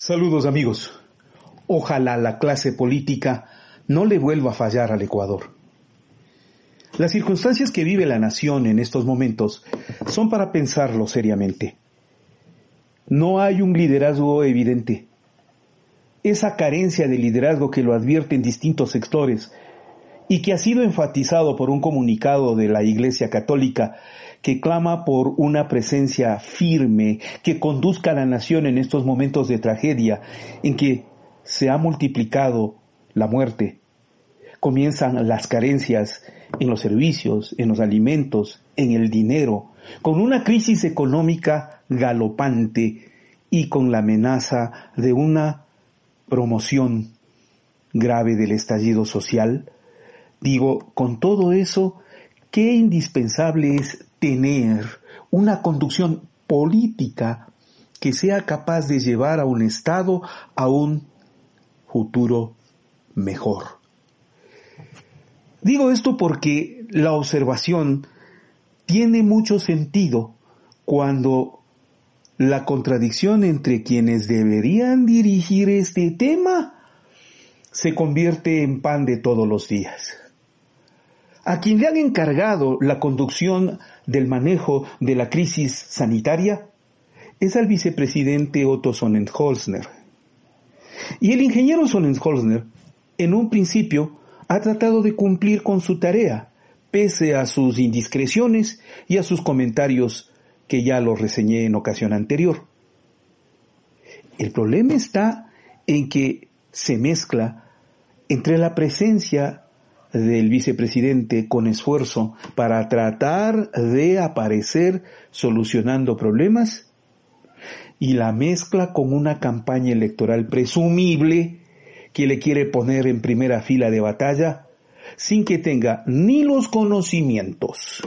Saludos amigos. Ojalá la clase política no le vuelva a fallar al Ecuador. Las circunstancias que vive la nación en estos momentos son para pensarlo seriamente. No hay un liderazgo evidente. Esa carencia de liderazgo que lo advierten distintos sectores y que ha sido enfatizado por un comunicado de la Iglesia Católica que clama por una presencia firme que conduzca a la nación en estos momentos de tragedia en que se ha multiplicado la muerte. Comienzan las carencias en los servicios, en los alimentos, en el dinero, con una crisis económica galopante y con la amenaza de una promoción grave del estallido social, Digo, con todo eso, qué indispensable es tener una conducción política que sea capaz de llevar a un Estado a un futuro mejor. Digo esto porque la observación tiene mucho sentido cuando la contradicción entre quienes deberían dirigir este tema se convierte en pan de todos los días. A quien le han encargado la conducción del manejo de la crisis sanitaria es al vicepresidente Otto Sonnenholzner. Y el ingeniero Sonnenholzner, en un principio, ha tratado de cumplir con su tarea, pese a sus indiscreciones y a sus comentarios que ya los reseñé en ocasión anterior. El problema está en que se mezcla entre la presencia del vicepresidente con esfuerzo para tratar de aparecer solucionando problemas y la mezcla con una campaña electoral presumible que le quiere poner en primera fila de batalla sin que tenga ni los conocimientos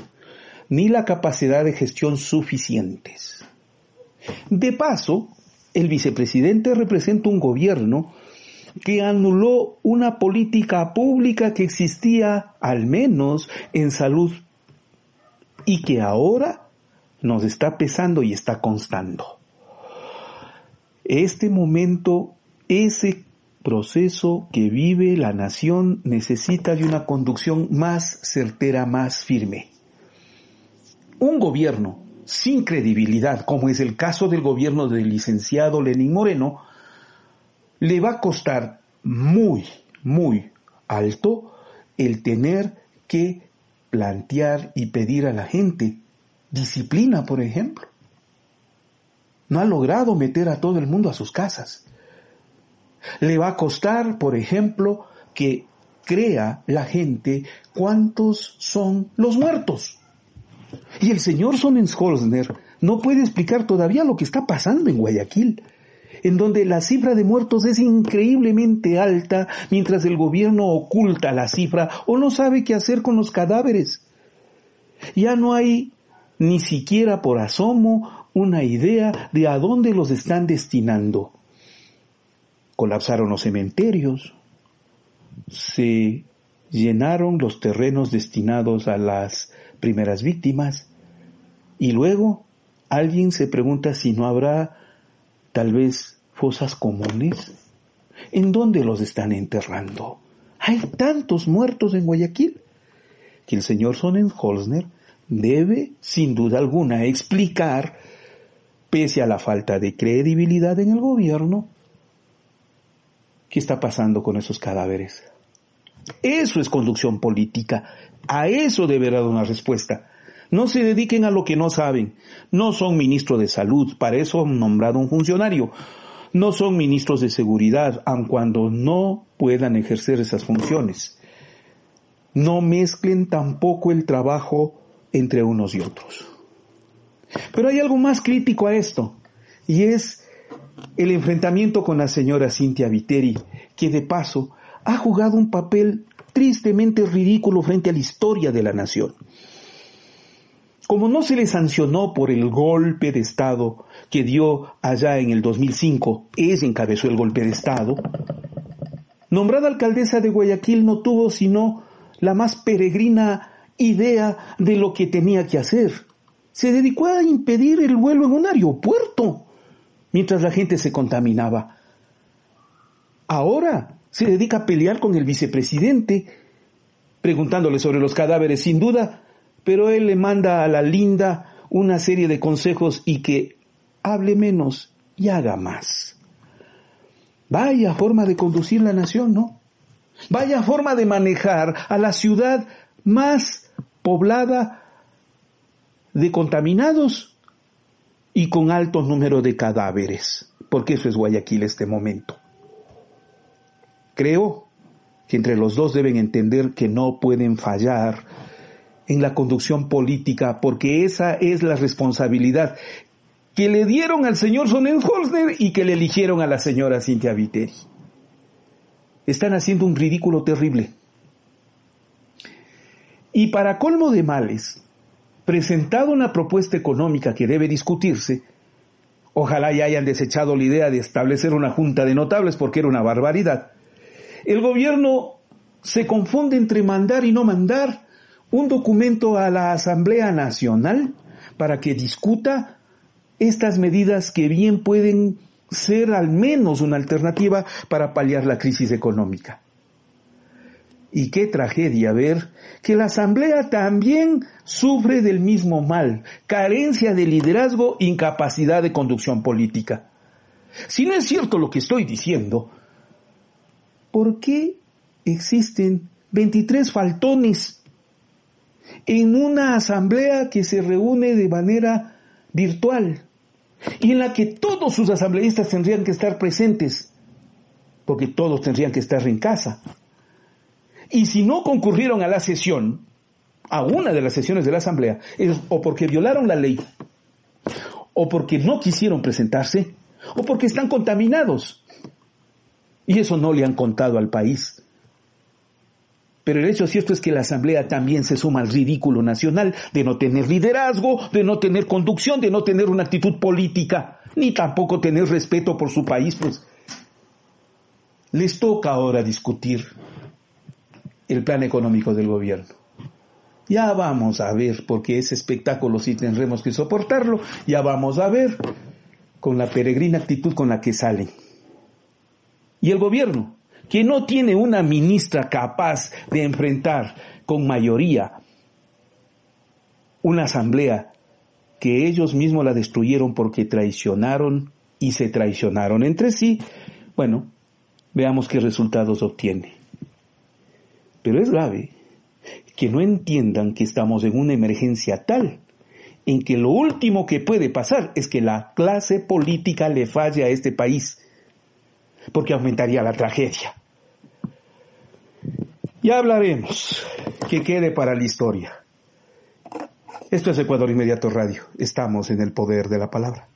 ni la capacidad de gestión suficientes. De paso, el vicepresidente representa un gobierno que anuló una política pública que existía al menos en salud y que ahora nos está pesando y está constando. Este momento, ese proceso que vive la nación necesita de una conducción más certera, más firme. Un gobierno sin credibilidad, como es el caso del gobierno del licenciado Lenín Moreno, le va a costar muy, muy alto el tener que plantear y pedir a la gente disciplina, por ejemplo. No ha logrado meter a todo el mundo a sus casas. Le va a costar, por ejemplo, que crea la gente cuántos son los muertos. Y el señor Sonnensholzner no puede explicar todavía lo que está pasando en Guayaquil en donde la cifra de muertos es increíblemente alta, mientras el gobierno oculta la cifra o no sabe qué hacer con los cadáveres. Ya no hay ni siquiera por asomo una idea de a dónde los están destinando. Colapsaron los cementerios, se llenaron los terrenos destinados a las primeras víctimas y luego alguien se pregunta si no habrá tal vez fosas comunes. ¿En dónde los están enterrando? Hay tantos muertos en Guayaquil que el señor Sonnenholzner debe, sin duda alguna, explicar, pese a la falta de credibilidad en el gobierno, qué está pasando con esos cadáveres. Eso es conducción política. A eso debe dar una respuesta. No se dediquen a lo que no saben. No son ministros de salud, para eso han nombrado un funcionario. No son ministros de seguridad, aun cuando no puedan ejercer esas funciones. No mezclen tampoco el trabajo entre unos y otros. Pero hay algo más crítico a esto, y es el enfrentamiento con la señora Cintia Viteri, que de paso ha jugado un papel tristemente ridículo frente a la historia de la nación. Como no se le sancionó por el golpe de Estado que dio allá en el 2005, ella encabezó el golpe de Estado, nombrada alcaldesa de Guayaquil no tuvo sino la más peregrina idea de lo que tenía que hacer. Se dedicó a impedir el vuelo en un aeropuerto, mientras la gente se contaminaba. ahora se dedica a pelear con el vicepresidente, preguntándole sobre los cadáveres sin duda, pero él le manda a la linda una serie de consejos y que hable menos y haga más. Vaya forma de conducir la nación, ¿no? Vaya forma de manejar a la ciudad más poblada de contaminados y con alto número de cadáveres, porque eso es Guayaquil este momento. Creo que entre los dos deben entender que no pueden fallar en la conducción política, porque esa es la responsabilidad que le dieron al señor Sonnenholzner y que le eligieron a la señora Cintia Viteri. Están haciendo un ridículo terrible. Y para colmo de males, presentado una propuesta económica que debe discutirse, ojalá ya hayan desechado la idea de establecer una junta de notables porque era una barbaridad, el gobierno se confunde entre mandar y no mandar un documento a la Asamblea Nacional para que discuta estas medidas que bien pueden ser al menos una alternativa para paliar la crisis económica. Y qué tragedia ver que la Asamblea también sufre del mismo mal, carencia de liderazgo, incapacidad de conducción política. Si no es cierto lo que estoy diciendo, ¿por qué existen 23 faltones en una asamblea que se reúne de manera virtual y en la que todos sus asambleístas tendrían que estar presentes, porque todos tendrían que estar en casa? Y si no concurrieron a la sesión, a una de las sesiones de la asamblea, es o porque violaron la ley, o porque no quisieron presentarse, o porque están contaminados. Y eso no le han contado al país. Pero el hecho cierto es que la Asamblea también se suma al ridículo nacional de no tener liderazgo, de no tener conducción, de no tener una actitud política, ni tampoco tener respeto por su país, pues les toca ahora discutir el plan económico del gobierno. Ya vamos a ver, porque ese espectáculo sí tendremos que soportarlo, ya vamos a ver con la peregrina actitud con la que salen. Y el gobierno, que no tiene una ministra capaz de enfrentar con mayoría una asamblea que ellos mismos la destruyeron porque traicionaron y se traicionaron entre sí, bueno, veamos qué resultados obtiene. Pero es grave que no entiendan que estamos en una emergencia tal en que lo último que puede pasar es que la clase política le falle a este país porque aumentaría la tragedia. Ya hablaremos, que quede para la historia. Esto es Ecuador Inmediato Radio, estamos en el poder de la palabra.